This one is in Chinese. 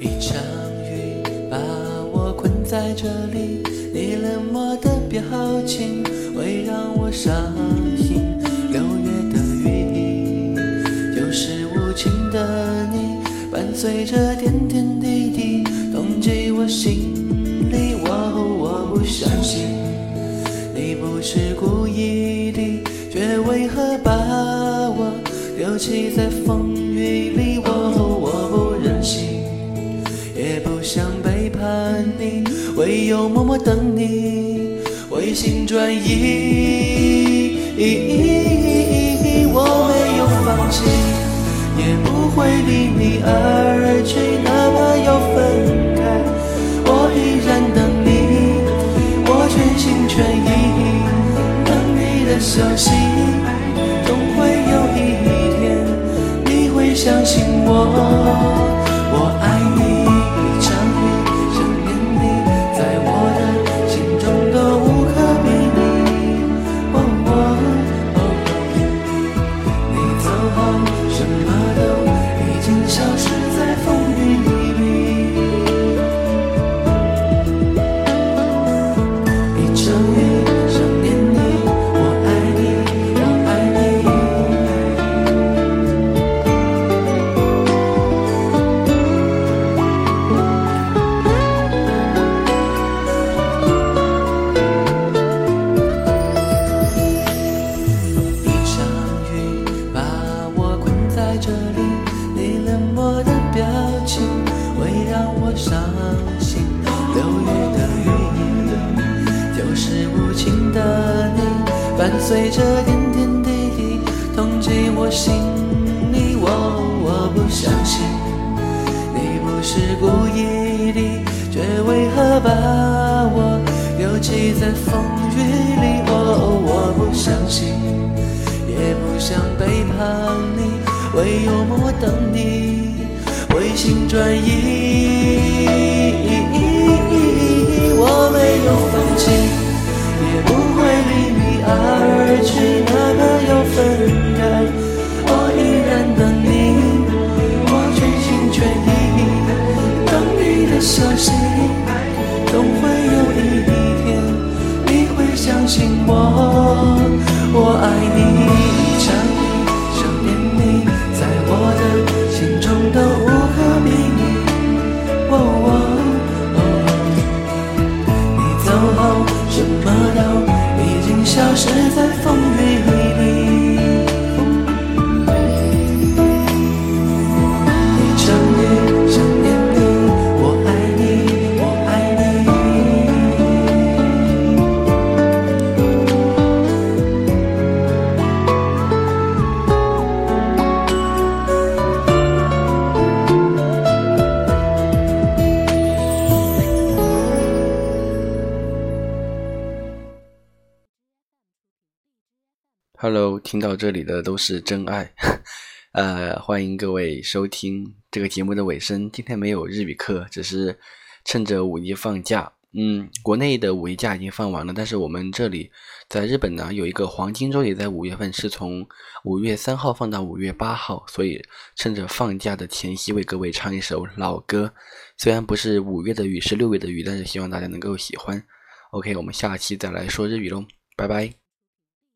一场雨把我困在这里，你冷漠的表情会让我伤心。情的你，伴随着点点滴滴，痛击我心里。我我不相信，你不是故意的，却为何把我丢弃在风雨里？哦我不忍心。也不想背叛你，唯有默默等你回心转意。我没有放弃，也不会离你而去，哪怕要分开，我依然等你，我全心全意等你的消息。总会有一天，你会相信我，伴随着点点滴滴，痛击我心里。我我不相信，你不是故意的，却为何把我丢弃在风雨里？哦，我不相信，也不想背叛你，唯有默默等你回心转意。谁在风 Hello，听到这里的都是真爱，呃，欢迎各位收听这个节目的尾声。今天没有日语课，只是趁着五一放假。嗯，国内的五一假已经放完了，但是我们这里在日本呢有一个黄金周，也在五月份，是从五月三号放到五月八号，所以趁着放假的前夕，为各位唱一首老歌。虽然不是五月的雨，是六月的雨，但是希望大家能够喜欢。OK，我们下期再来说日语喽，拜拜。